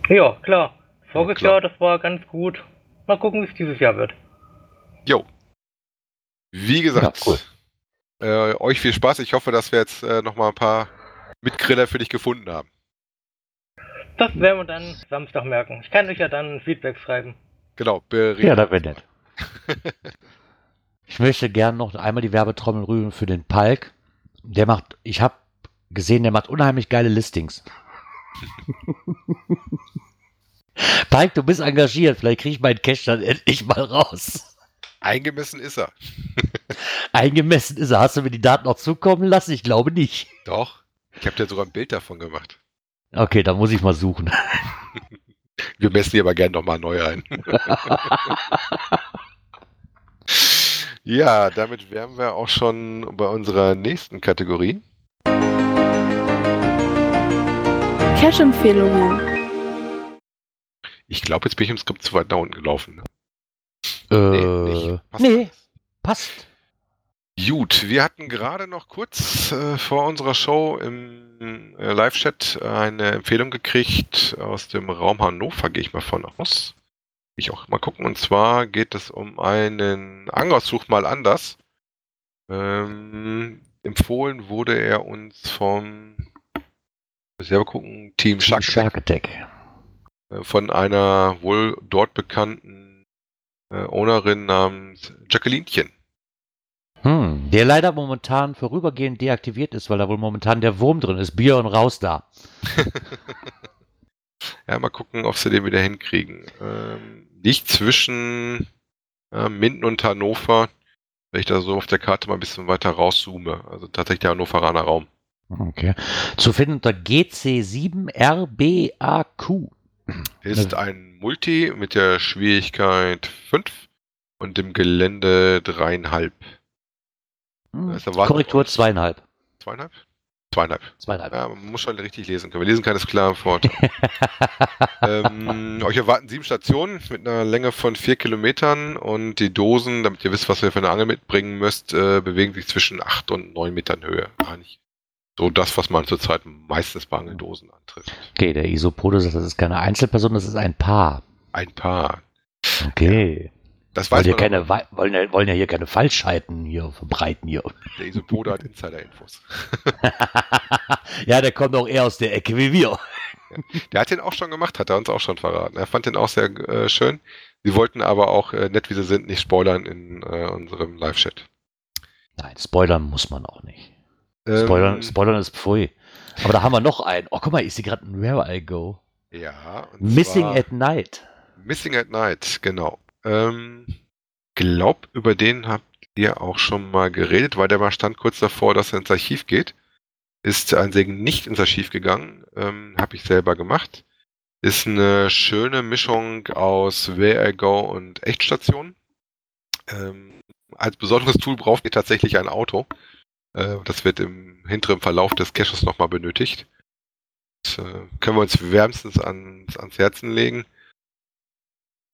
Ja, klar. Voriges. Jahr, das war ganz gut. Mal gucken, wie es dieses Jahr wird. Jo. Wie gesagt, Ja, cool. äh, euch viel Spaß. Ich hoffe, dass wir jetzt äh, nochmal ein paar Mitgriller für dich gefunden haben. Das werden wir dann Samstag merken. Ich kann euch ja dann Feedback schreiben. Genau, bereden. Ja, das wäre nett. Ich möchte gern noch einmal die Werbetrommel rühren für den Palk. Der macht, ich habe gesehen, der macht unheimlich geile Listings. [LAUGHS] Palk, du bist engagiert. Vielleicht kriege ich meinen Cash dann endlich mal raus. Eingemessen ist er. [LAUGHS] Eingemessen ist er. Hast du mir die Daten noch zukommen lassen? Ich glaube nicht. Doch. Ich habe dir sogar ein Bild davon gemacht. Okay, dann muss ich mal suchen. [LAUGHS] Wir messen die aber gerne nochmal neu ein. [LAUGHS] ja, damit wären wir auch schon bei unserer nächsten Kategorie. Cash-Empfehlungen. Ich glaube, jetzt bin ich im Skript zu weit nach unten gelaufen. Ne? Äh, Passt nee, passt. Gut, wir hatten gerade noch kurz äh, vor unserer Show im äh, Live-Chat eine Empfehlung gekriegt aus dem Raum Hannover, gehe ich mal von aus. Ich auch mal gucken. Und zwar geht es um einen Angerausflug mal anders. Ähm, empfohlen wurde er uns vom muss ich selber gucken, Team Shark, Shark Attack. Äh, von einer wohl dort bekannten äh, Ownerin namens Jacquelinchen. Hm, der leider momentan vorübergehend deaktiviert ist, weil da wohl momentan der Wurm drin ist. Bier und raus da. [LAUGHS] Ja, mal gucken, ob sie den wieder hinkriegen. Ähm, liegt zwischen äh, Minden und Hannover, wenn ich da so auf der Karte mal ein bisschen weiter rauszoome. Also tatsächlich der Hannoveraner Raum. Okay. Zu finden unter GC7RBAQ. Ist ein Multi mit der Schwierigkeit 5 und dem Gelände 3,5. Hm, erwartet Korrektur worden. zweieinhalb. Zweieinhalb? Zweieinhalb. Zweieinhalb. Ja, man muss schon richtig lesen können. Wir lesen kann, ist klar im Vorteil. [LAUGHS] ähm, euch erwarten sieben Stationen mit einer Länge von vier Kilometern und die Dosen, damit ihr wisst, was ihr für eine Angel mitbringen müsst, äh, bewegen sich zwischen acht und neun Metern Höhe. Eigentlich so das, was man zurzeit meistens bei Angeldosen antrifft. Okay, der Isopode sagt, das ist keine Einzelperson, das ist ein Paar. Ein paar. Okay. Das Wollen weiß ja, man keine, wollen, ja, wollen ja hier keine Falschheiten hier verbreiten hier. Der Isopode hat Insider-Infos. [LAUGHS] ja, der kommt auch eher aus der Ecke wie wir. Der hat den auch schon gemacht, hat er uns auch schon verraten. Er fand den auch sehr äh, schön. Sie wollten aber auch, äh, nett wie sie sind, nicht spoilern in äh, unserem Live-Chat. Nein, spoilern muss man auch nicht. Spoilern, Ähm, spoilern ist pfui. Aber da haben wir noch einen. Oh, guck mal, ich sehe gerade ein Where I Go. Ja. Missing at Night. Missing at Night, genau. Ähm, glaub, über den habt ihr auch schon mal geredet, weil der mal stand kurz davor, dass er ins Archiv geht. Ist ein Segen nicht ins Archiv gegangen, ähm, habe ich selber gemacht. Ist eine schöne Mischung aus Where I Go und Echtstation. Ähm, als besonderes Tool braucht ihr tatsächlich ein Auto. Äh, das wird im hinteren Verlauf des Caches nochmal benötigt. Das, äh, können wir uns wärmstens ans, ans Herzen legen.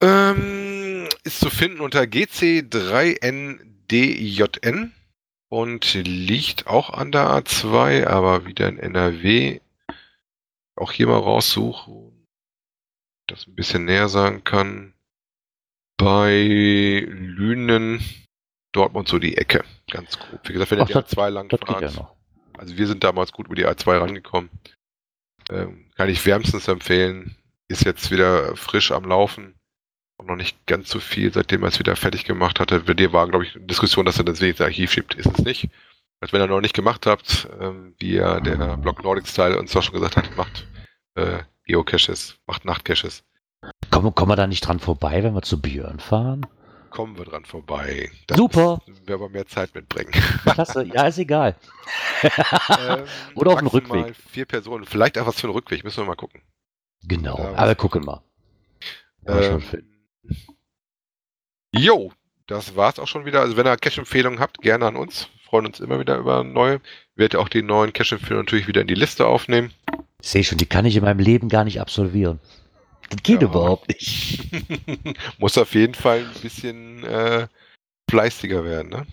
Ähm, ist zu finden unter GC3NDJN und liegt auch an der A2, aber wieder in NRW. Auch hier mal raussuchen, das ein bisschen näher sagen kann. Bei Lünen, Dortmund so die Ecke, ganz grob. Wie gesagt, wenn ihr Ach, die das- A2 lang geht ja also wir sind damals gut über die A2 rangekommen. Ähm, kann ich wärmstens empfehlen. Ist jetzt wieder frisch am Laufen. Und noch nicht ganz so viel, seitdem er es wieder fertig gemacht hatte. Bei dir war, glaube ich, eine Diskussion, dass er das wenigstens Archiv schiebt. Ist es nicht. Als wenn ihr noch nicht gemacht habt, ähm, wie ja der Blog Nordic Style uns auch schon gesagt hat, macht äh, Geocaches, macht Nachtcaches. Kommen, kommen wir da nicht dran vorbei, wenn wir zu Björn fahren? Kommen wir dran vorbei. Da Super. müssen wir aber mehr Zeit mitbringen. [LAUGHS] Klasse. Ja, ist egal. Ähm, Oder auf dem Rückweg. Vier Personen. Vielleicht auch was für einen Rückweg. Müssen wir mal gucken. Genau. Ja, Aber gucken mal. Ähm, Jo, das war's auch schon wieder. Also wenn ihr Cache-Empfehlungen habt, gerne an uns. Freuen uns immer wieder über neue. Werde auch die neuen Cache-Empfehlungen natürlich wieder in die Liste aufnehmen. Ich sehe schon, die kann ich in meinem Leben gar nicht absolvieren. Das geht Ja. überhaupt nicht. [LAUGHS] Muss auf jeden Fall ein bisschen äh, fleißiger werden, ne?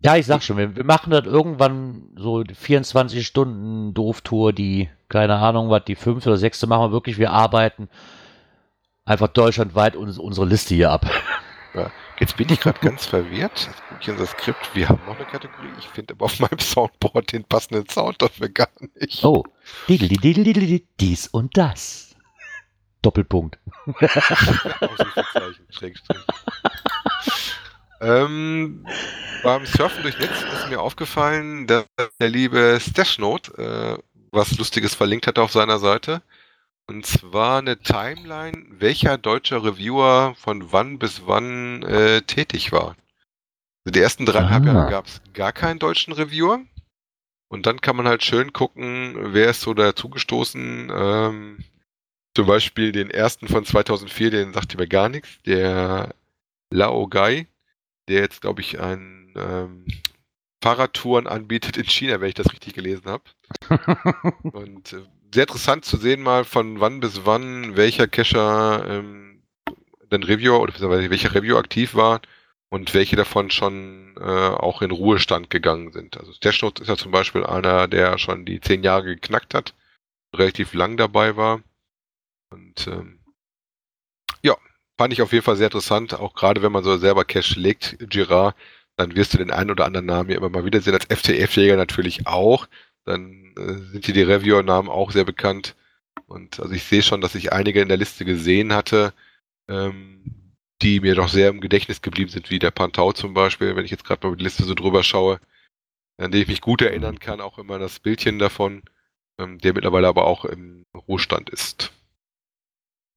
Ja, ich sag schon, wir, wir machen das irgendwann so die 24 Stunden Dooftour, die, keine Ahnung, was, die fünfte oder sechste machen wir wirklich. Wir arbeiten einfach deutschlandweit uns, unsere Liste hier ab. Jetzt bin ich gerade ganz verwirrt. Jetzt gucke ich in das Skript. Wir haben noch eine Kategorie. Ich finde aber auf meinem Soundboard den passenden Sound dafür gar nicht. Oh, dies und das. Doppelpunkt. Ähm, beim Surfen durch Netz ist mir aufgefallen, dass der liebe Stashnote äh, was Lustiges verlinkt hat auf seiner Seite. Und zwar eine Timeline, welcher deutsche Reviewer von wann bis wann äh, tätig war. Also die ersten dreieinhalb Ah. Jahre gab es gar keinen deutschen Reviewer. Und dann kann man halt schön gucken, wer ist so dazugestoßen. Ähm, zum Beispiel den ersten von 2004, den sagte mir gar nichts. Der Lao Gai, der jetzt, glaube ich, ein ähm, Fahrradtouren anbietet in China, wenn ich das richtig gelesen habe. [LAUGHS] Und äh, sehr interessant zu sehen mal, von wann bis wann welcher Cacher ähm, den Reviewer oder beziehungsweise welcher Review aktiv war und welche davon schon äh, auch in Ruhestand gegangen sind. Also Stashnote ist ja zum Beispiel einer, der schon die zehn Jahre geknackt hat, relativ lang dabei war. Und ähm, ja, fand ich auf jeden Fall sehr interessant, auch gerade wenn man so selber Cache legt, Girard, dann wirst du den einen oder anderen Namen ja immer mal wieder sehen, als FTF-Jäger natürlich auch. Dann äh, sind dir die Reviewer-Namen auch sehr bekannt. Und also ich sehe schon, dass ich einige in der Liste gesehen hatte, ähm, die mir doch sehr im Gedächtnis geblieben sind, wie der Pantau zum Beispiel, wenn ich jetzt gerade mal die Liste so drüber schaue, an den ich mich gut erinnern kann, auch immer das Bildchen davon, ähm, der mittlerweile aber auch im Ruhestand ist.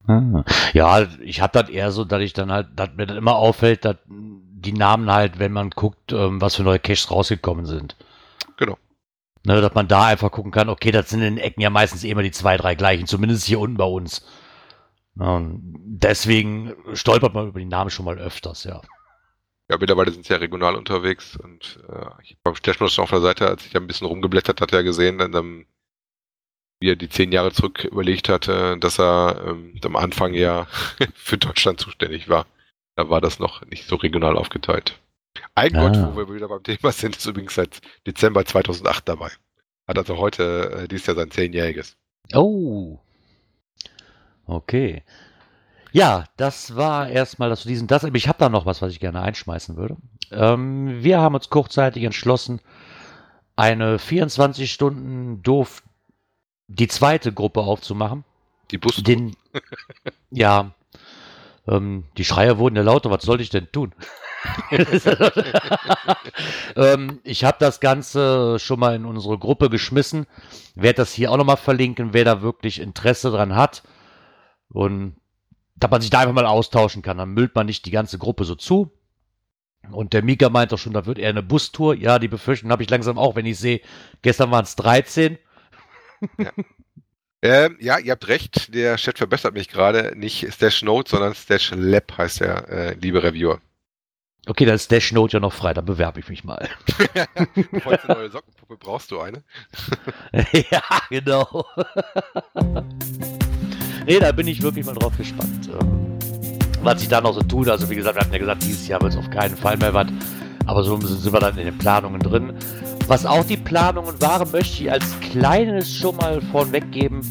Ah. Ja, ich habe das eher so, dass ich dann halt, dass mir dann immer auffällt, dass die Namen halt, wenn man guckt, ähm, was für neue Caches rausgekommen sind. Genau. Ne, dass man da einfach gucken kann, okay, das sind in den Ecken ja meistens immer die zwei, drei gleichen, zumindest hier unten bei uns. Und deswegen stolpert man über die Namen schon mal öfters, ja. Ja, mittlerweile sind sie ja regional unterwegs und äh, ich beim schon auf der Seite, als ich da ein bisschen rumgeblättert hatte, ja gesehen, dann, ähm, wie er die zehn Jahre zurück überlegt hatte, dass er ähm, am Anfang ja [LAUGHS] für Deutschland zuständig war. Da war das noch nicht so regional aufgeteilt. Ein Ah. Wo wir wieder beim Thema sind, ist übrigens seit Dezember 2008 dabei. Hat also heute, äh, dieses Jahr sein zehnjähriges. Oh. Okay. Ja, das war erstmal das zu diesem das. Ich habe da noch was, was ich gerne einschmeißen würde. Ähm, wir haben uns kurzzeitig entschlossen, eine 24 Stunden doof die zweite Gruppe aufzumachen. Die Bus Den, ja, ähm, die Schreier wurden ja lauter. Was sollte ich denn tun? [LAUGHS] ähm, ich habe das Ganze schon mal in unsere Gruppe geschmissen. Werde das hier auch nochmal verlinken, wer da wirklich Interesse dran hat. Und dass man sich da einfach mal austauschen kann. Dann müllt man nicht die ganze Gruppe so zu. Und der Mika meint doch schon, da wird eher eine Bustour. Ja, die Befürchtung habe ich langsam auch, wenn ich sehe, gestern waren es 13. Ähm, ja, ihr habt recht, der Chat verbessert mich gerade. Nicht Stash Note, sondern Stash Lab heißt der äh, liebe Reviewer. Okay, dann ist Dash Note ja noch frei, dann bewerbe ich mich mal. [LAUGHS] [LAUGHS] Heute eine neue Sockenpuppe, brauchst du eine? [LAUGHS] ja, genau. nee, da bin ich wirklich mal drauf gespannt. ähm, Was sich da noch so tut. Also, wie gesagt, wir hatten ja gesagt, dieses Jahr wird es auf keinen Fall mehr was. Aber so sind wir dann in den Planungen drin. Was auch die Planungen waren, möchte ich als kleines schon mal vorweggeben.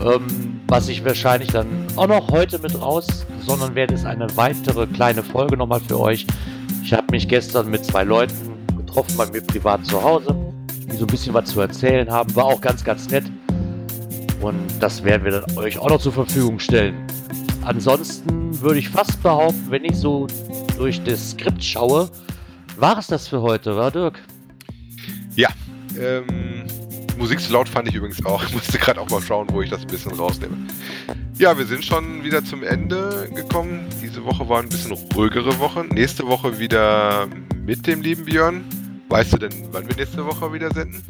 Ähm, was ich wahrscheinlich dann auch noch heute mit raus, sondern werde es eine weitere kleine Folge nochmal für euch. Ich habe mich gestern mit zwei Leuten getroffen bei mir privat zu Hause, die so ein bisschen was zu erzählen haben. War auch ganz, ganz nett. Und das werden wir dann euch auch noch zur Verfügung stellen. Ansonsten würde ich fast behaupten, wenn ich so durch das Skript schaue, war es das für heute, war Dirk? Ähm, Musik zu laut fand ich übrigens auch. [LAUGHS] Ich musste gerade auch mal schauen, wo ich das ein bisschen rausnehme. Ja, wir sind schon wieder zum Ende gekommen. Diese Woche war ein bisschen ruhigere Woche. Nächste Woche wieder mit dem lieben Björn. Weißt du denn, wann wir nächste Woche wieder senden?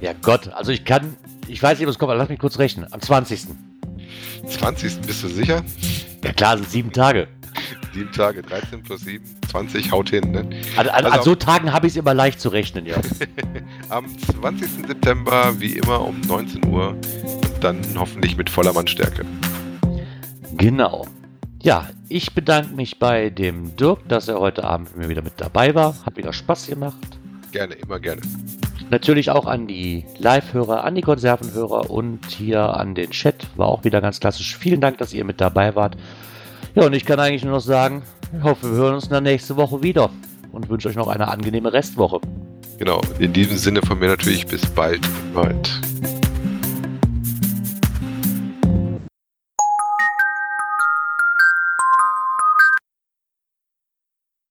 Ja Gott, also ich kann, ich weiß nicht, was kommt, aber lass mich kurz rechnen. Am 20. 20. Bist du sicher? Ja klar, sind sieben Tage. Sieben Tage, 13 plus 7, 20, haut hin, ne? An, an, Also- an so Tagen habe ich es immer leicht zu rechnen, ja. [LAUGHS] Am 20. September, wie immer, um 19 Uhr. Und dann hoffentlich mit voller Mannstärke. Genau. Ja, ich bedanke mich bei dem Dirk, dass er heute Abend mit mir wieder mit dabei war. Hat wieder Spaß gemacht. Gerne, immer gerne. Natürlich auch an die Live-Hörer, an die Konservenhörer und hier an den Chat. War auch wieder ganz klassisch. Vielen Dank, dass ihr mit dabei wart. Ja, und ich kann eigentlich nur noch sagen, ich hoffe, wir hören uns dann nächste Woche wieder und wünsche euch noch eine angenehme Restwoche. Genau. In diesem Sinne von mir natürlich bis bald im Wald.